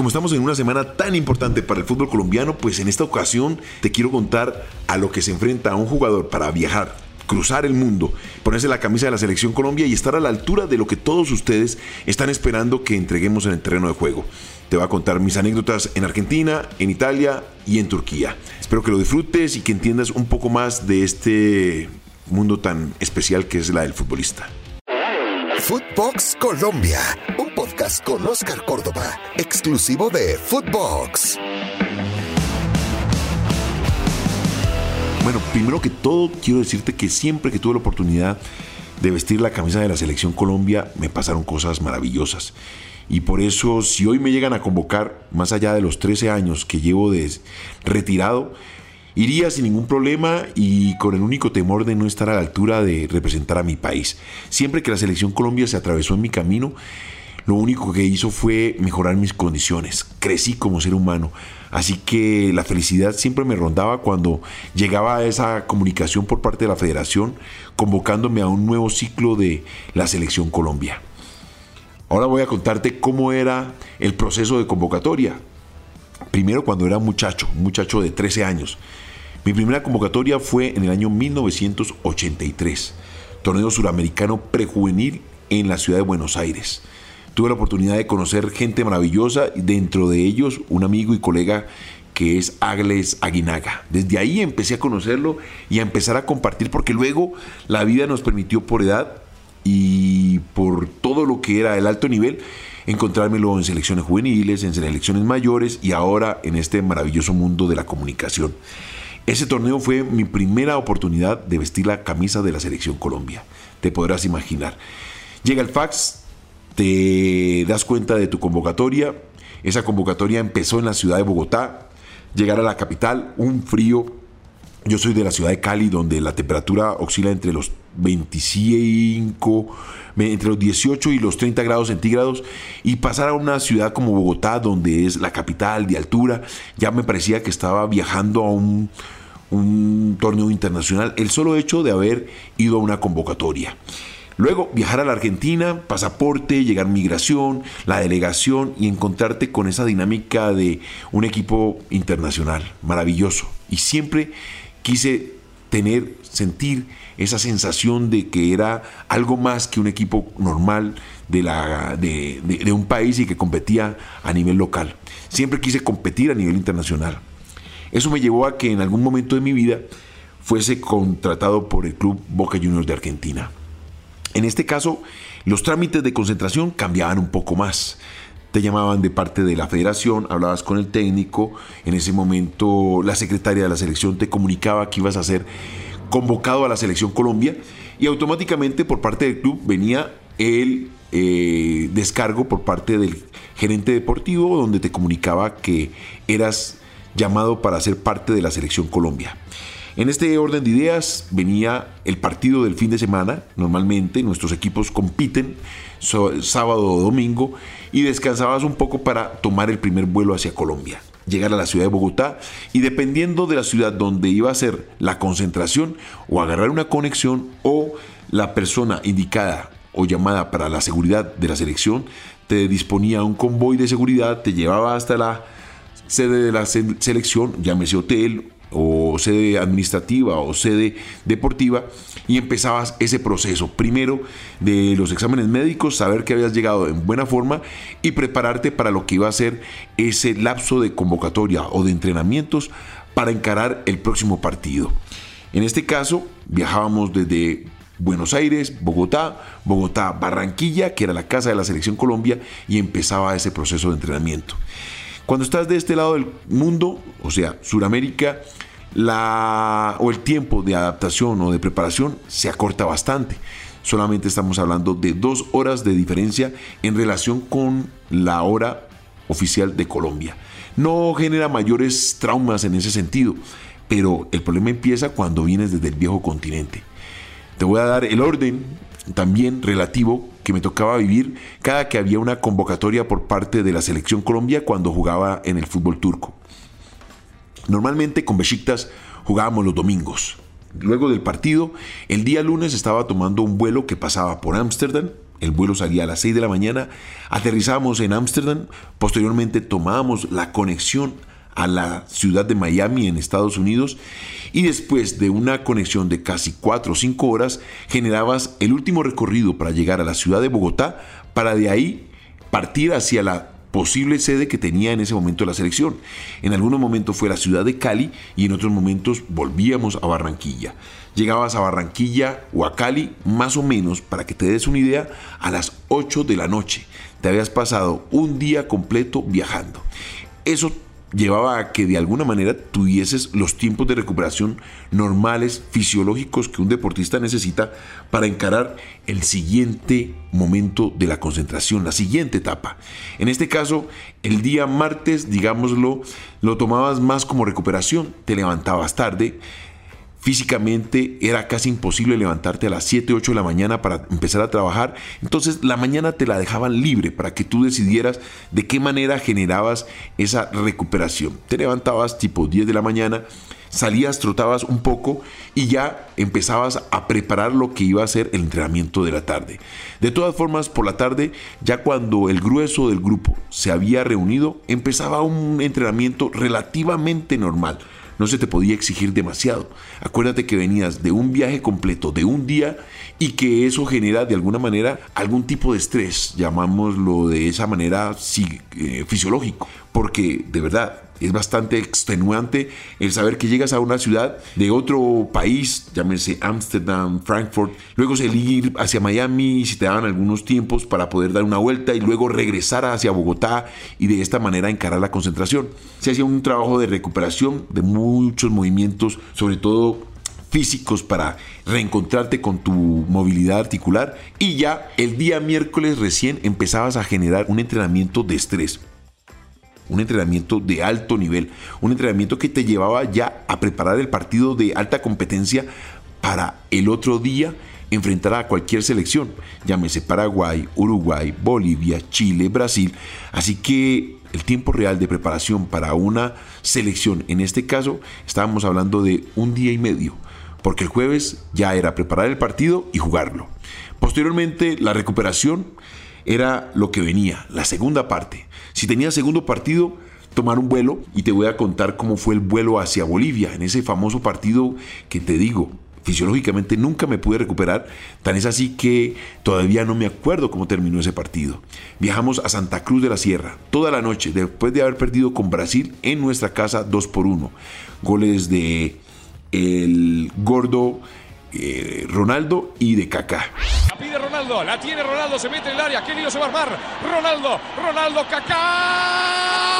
como estamos en una semana tan importante para el fútbol colombiano, pues en esta ocasión te quiero contar a lo que se enfrenta un jugador para viajar cruzar el mundo, ponerse la camisa de la selección Colombia y estar a la altura de lo que todos ustedes están esperando que entreguemos en el terreno de juego. Te voy a contar mis anécdotas en Argentina, en Italia y en Turquía. Espero que lo disfrutes y que entiendas un poco más de este mundo tan especial que es la del futbolista. Footbox Colombia, un podcast con Oscar Córdoba, exclusivo de Footbox. Bueno, primero que todo quiero decirte que siempre que tuve la oportunidad de vestir la camisa de la selección Colombia me pasaron cosas maravillosas. Y por eso si hoy me llegan a convocar, más allá de los 13 años que llevo de retirado, iría sin ningún problema y con el único temor de no estar a la altura de representar a mi país. Siempre que la selección Colombia se atravesó en mi camino, lo único que hizo fue mejorar mis condiciones. Crecí como ser humano. Así que la felicidad siempre me rondaba cuando llegaba a esa comunicación por parte de la federación convocándome a un nuevo ciclo de la selección Colombia. Ahora voy a contarte cómo era el proceso de convocatoria. Primero cuando era muchacho, muchacho de 13 años. Mi primera convocatoria fue en el año 1983, torneo suramericano prejuvenil en la ciudad de Buenos Aires tuve la oportunidad de conocer gente maravillosa, dentro de ellos un amigo y colega que es Agles Aguinaga. Desde ahí empecé a conocerlo y a empezar a compartir porque luego la vida nos permitió por edad y por todo lo que era el alto nivel encontrármelo en selecciones juveniles, en selecciones mayores y ahora en este maravilloso mundo de la comunicación. Ese torneo fue mi primera oportunidad de vestir la camisa de la selección Colombia. Te podrás imaginar. Llega el fax, te das cuenta de tu convocatoria. Esa convocatoria empezó en la ciudad de Bogotá. Llegar a la capital, un frío. Yo soy de la ciudad de Cali, donde la temperatura oscila entre los 25, entre los 18 y los 30 grados centígrados. Y pasar a una ciudad como Bogotá, donde es la capital de altura, ya me parecía que estaba viajando a un, torneo internacional. El solo hecho de haber ido a una convocatoria. Luego viajar a la Argentina, pasaporte, llegar migración, la delegación y encontrarte con esa dinámica de un equipo internacional, maravilloso. Y siempre quise tener, sentir esa sensación de que era algo más que un equipo normal de, la, de, de un país y que competía a nivel local. Siempre quise competir a nivel internacional. Eso me llevó a que en algún momento de mi vida fuese contratado por el club Boca Juniors de Argentina. En este caso, los trámites de concentración cambiaban un poco más. Te llamaban de parte de la federación, hablabas con el técnico, en ese momento la secretaria de la selección te comunicaba que ibas a ser convocado a la selección Colombia y automáticamente por parte del club venía el eh, descargo por parte del gerente deportivo donde te comunicaba que eras llamado para ser parte de la selección Colombia. En este orden de ideas venía el partido del fin de semana. Normalmente nuestros equipos compiten sábado o domingo y descansabas un poco para tomar el primer vuelo hacia Colombia llegar a la ciudad de Bogotá y dependiendo de la ciudad donde iba a ser la concentración o agarrar una conexión o la persona indicada o llamada para la seguridad de la selección te disponía un convoy de seguridad, te llevaba hasta la sede de la selección, llámese hotel o sede administrativa o sede deportiva y empezabas ese proceso. Primero de los exámenes médicos, saber que habías llegado en buena forma y prepararte para lo que iba a ser ese lapso de convocatoria o de entrenamientos para encarar el próximo partido. En este caso, viajábamos desde Buenos Aires, Bogotá, Bogotá, Barranquilla, que era la casa de la selección Colombia, y empezaba ese proceso de entrenamiento. Cuando estás de este lado del mundo, o sea, Suramérica, la, o el tiempo de adaptación o de preparación se acorta bastante. Solamente estamos hablando de dos horas de diferencia en relación con la hora oficial de Colombia. No genera mayores traumas en ese sentido, pero el problema empieza cuando vienes desde el viejo continente. Te voy a dar el orden también relativo que me tocaba vivir cada que había una convocatoria por parte de la selección Colombia cuando jugaba en el fútbol turco. Normalmente con Besiktas jugábamos los domingos. Luego del partido, el día lunes estaba tomando un vuelo que pasaba por Ámsterdam, el vuelo salía a las 6 de la mañana, aterrizamos en Ámsterdam, posteriormente tomábamos la conexión a la ciudad de Miami en Estados Unidos. Y después de una conexión de casi 4 o 5 horas generabas el último recorrido para llegar a la ciudad de Bogotá para de ahí partir hacia la posible sede que tenía en ese momento la selección. En algunos momentos fue la ciudad de Cali y en otros momentos volvíamos a Barranquilla. Llegabas a Barranquilla o a Cali más o menos, para que te des una idea, a las 8 de la noche. Te habías pasado un día completo viajando. Eso llevaba a que de alguna manera tuvieses los tiempos de recuperación normales, fisiológicos que un deportista necesita para encarar el siguiente momento de la concentración, la siguiente etapa. En este caso, el día martes, digámoslo, lo tomabas más como recuperación, te levantabas tarde, físicamente era casi imposible levantarte a las 7, 8 de la mañana para empezar a trabajar. Entonces la mañana te la dejaban libre para que tú decidieras de qué manera generabas esa recuperación. Te levantabas tipo 10 de la mañana, salías, trotabas un poco y ya empezabas a preparar lo que iba a ser el entrenamiento de la tarde. De todas formas, por la tarde, ya cuando el grueso del grupo se había reunido, empezaba un entrenamiento relativamente normal no se te podía exigir demasiado. Acuérdate que venías de un viaje completo de un día y que eso genera de alguna manera algún tipo de estrés, llamámoslo de esa manera eh, fisiológico, porque de verdad es bastante extenuante el saber que llegas a una ciudad de otro país, llámese Amsterdam, Frankfurt, luego salir hacia Miami si te daban algunos tiempos para poder dar una vuelta y luego regresar hacia Bogotá y de esta manera encarar la concentración. Se hacía un trabajo de recuperación de muchos movimientos, sobre todo físicos para reencontrarte con tu movilidad articular y ya el día miércoles recién empezabas a generar un entrenamiento de estrés un entrenamiento de alto nivel, un entrenamiento que te llevaba ya a preparar el partido de alta competencia para el otro día enfrentar a cualquier selección, llámese Paraguay, Uruguay, Bolivia, Chile, Brasil. Así que el tiempo real de preparación para una selección, en este caso, estábamos hablando de un día y medio, porque el jueves ya era preparar el partido y jugarlo. Posteriormente, la recuperación era lo que venía, la segunda parte. Si tenía segundo partido, tomar un vuelo y te voy a contar cómo fue el vuelo hacia Bolivia, en ese famoso partido que te digo, fisiológicamente nunca me pude recuperar, tan es así que todavía no me acuerdo cómo terminó ese partido. Viajamos a Santa Cruz de la Sierra toda la noche, después de haber perdido con Brasil en nuestra casa 2 por 1. Goles de el gordo eh, Ronaldo y de Kaká. Ronaldo, la tiene Ronaldo, se mete en el área, qué lío se va a armar. Ronaldo, Ronaldo, Kaká.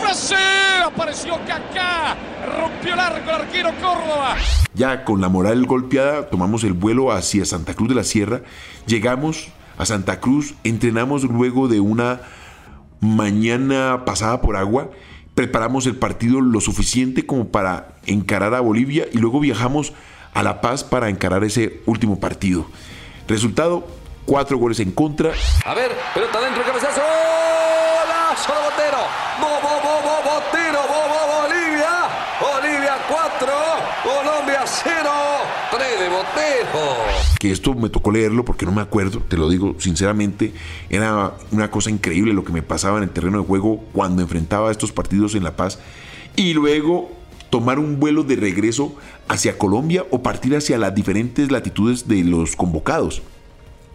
Brasil, apareció Kaká, rompió el arco el arquero Córdoba. Ya con la moral golpeada, tomamos el vuelo hacia Santa Cruz de la Sierra, llegamos a Santa Cruz, entrenamos luego de una mañana pasada por agua preparamos el partido lo suficiente como para encarar a Bolivia y luego viajamos a La Paz para encarar ese último partido. Resultado, cuatro goles en contra. A ver, pelota dentro, cabezazo. ¡Solo Botero! ¡Bo, bo, bo, bo, Botero! ¡Bo, bo, Bolivia! ¡Bolivia 4! ¡Colombia 0! ¡3 de Botero! Que esto me tocó leerlo porque no me acuerdo, te lo digo sinceramente. Era una cosa increíble lo que me pasaba en el terreno de juego cuando enfrentaba estos partidos en La Paz. Y luego tomar un vuelo de regreso hacia Colombia o partir hacia las diferentes latitudes de los convocados.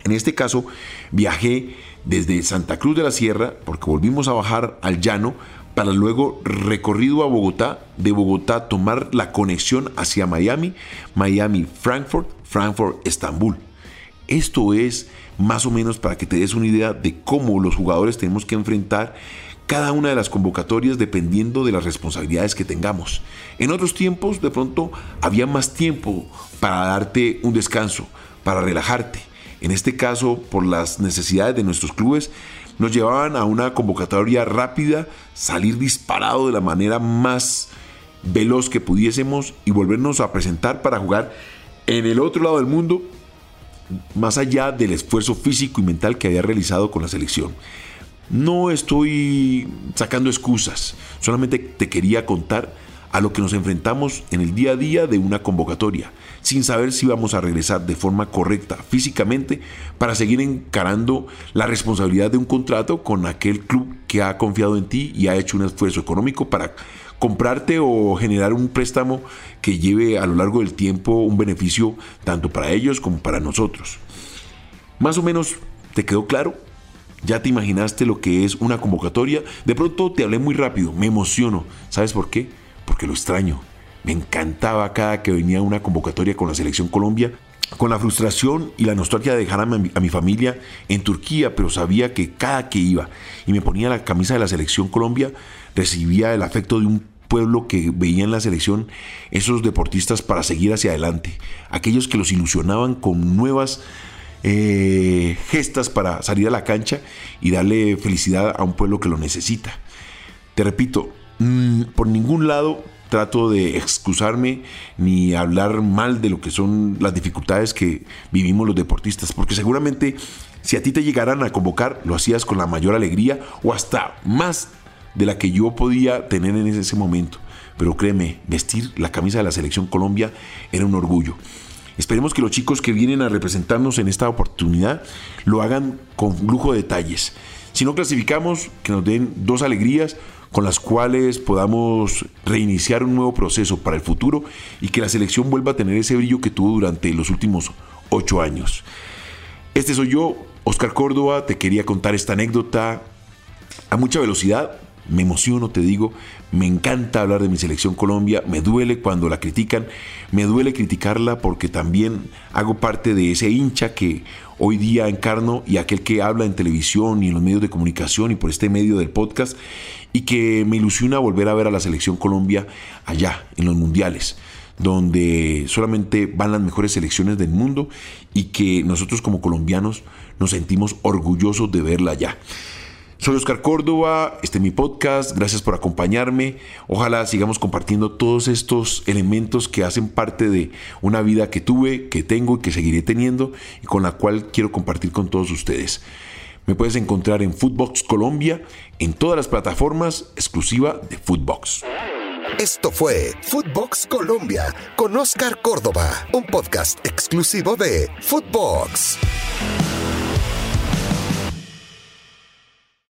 En este caso, viajé desde Santa Cruz de la Sierra, porque volvimos a bajar al llano, para luego recorrido a Bogotá, de Bogotá tomar la conexión hacia Miami, Miami, Frankfurt, Frankfurt, Estambul. Esto es más o menos para que te des una idea de cómo los jugadores tenemos que enfrentar cada una de las convocatorias dependiendo de las responsabilidades que tengamos. En otros tiempos de pronto había más tiempo para darte un descanso, para relajarte. En este caso, por las necesidades de nuestros clubes, nos llevaban a una convocatoria rápida, salir disparado de la manera más veloz que pudiésemos y volvernos a presentar para jugar en el otro lado del mundo, más allá del esfuerzo físico y mental que había realizado con la selección. No estoy sacando excusas, solamente te quería contar a lo que nos enfrentamos en el día a día de una convocatoria, sin saber si vamos a regresar de forma correcta físicamente para seguir encarando la responsabilidad de un contrato con aquel club que ha confiado en ti y ha hecho un esfuerzo económico para comprarte o generar un préstamo que lleve a lo largo del tiempo un beneficio tanto para ellos como para nosotros. Más o menos, ¿te quedó claro? ¿Ya te imaginaste lo que es una convocatoria? De pronto te hablé muy rápido, me emociono. ¿Sabes por qué? Porque lo extraño. Me encantaba cada que venía una convocatoria con la selección Colombia, con la frustración y la nostalgia de dejar a mi, familia en Turquía, pero sabía que cada que iba y me ponía la camisa de la selección Colombia, recibía el afecto de un pueblo que veía en la selección esos deportistas para seguir hacia adelante, aquellos que los ilusionaban con nuevas eh, gestas para salir a la cancha y darle felicidad a un pueblo que lo necesita. Te repito, mmm, por ningún lado trato de excusarme ni hablar mal de lo que son las dificultades que vivimos los deportistas, porque seguramente si a ti te llegaran a convocar, lo hacías con la mayor alegría o hasta más de la que yo podía tener en ese momento. Pero créeme, vestir la camisa de la selección Colombia era un orgullo. Esperemos que los chicos que vienen a representarnos en esta oportunidad lo hagan con lujo de detalles. Si no clasificamos, que nos den dos alegrías con las cuales podamos reiniciar un nuevo proceso para el futuro y que la selección vuelva a tener ese brillo que tuvo durante los últimos ocho años. Este soy yo, Oscar Córdoba, te quería contar esta anécdota a mucha velocidad, me emociono, te digo, me encanta hablar de mi selección Colombia, me duele cuando la critican, me duele criticarla porque también hago parte de ese hincha que hoy día encarno y aquel que habla en televisión y en los medios de comunicación y por este medio del podcast y que me ilusiona volver a ver a la selección Colombia allá, en los mundiales donde solamente van las mejores selecciones del mundo y que nosotros como colombianos nos sentimos orgullosos de verla allá. Soy Oscar Córdoba, este es mi podcast, gracias por acompañarme. Ojalá sigamos compartiendo todos estos elementos que hacen parte de una vida que tuve, que tengo y que seguiré teniendo y con la cual quiero compartir con todos ustedes. Me puedes encontrar en Footbox Colombia, en todas las plataformas exclusiva de Footbox. Esto fue Footbox Colombia con Oscar Córdoba, un podcast exclusivo de Footbox.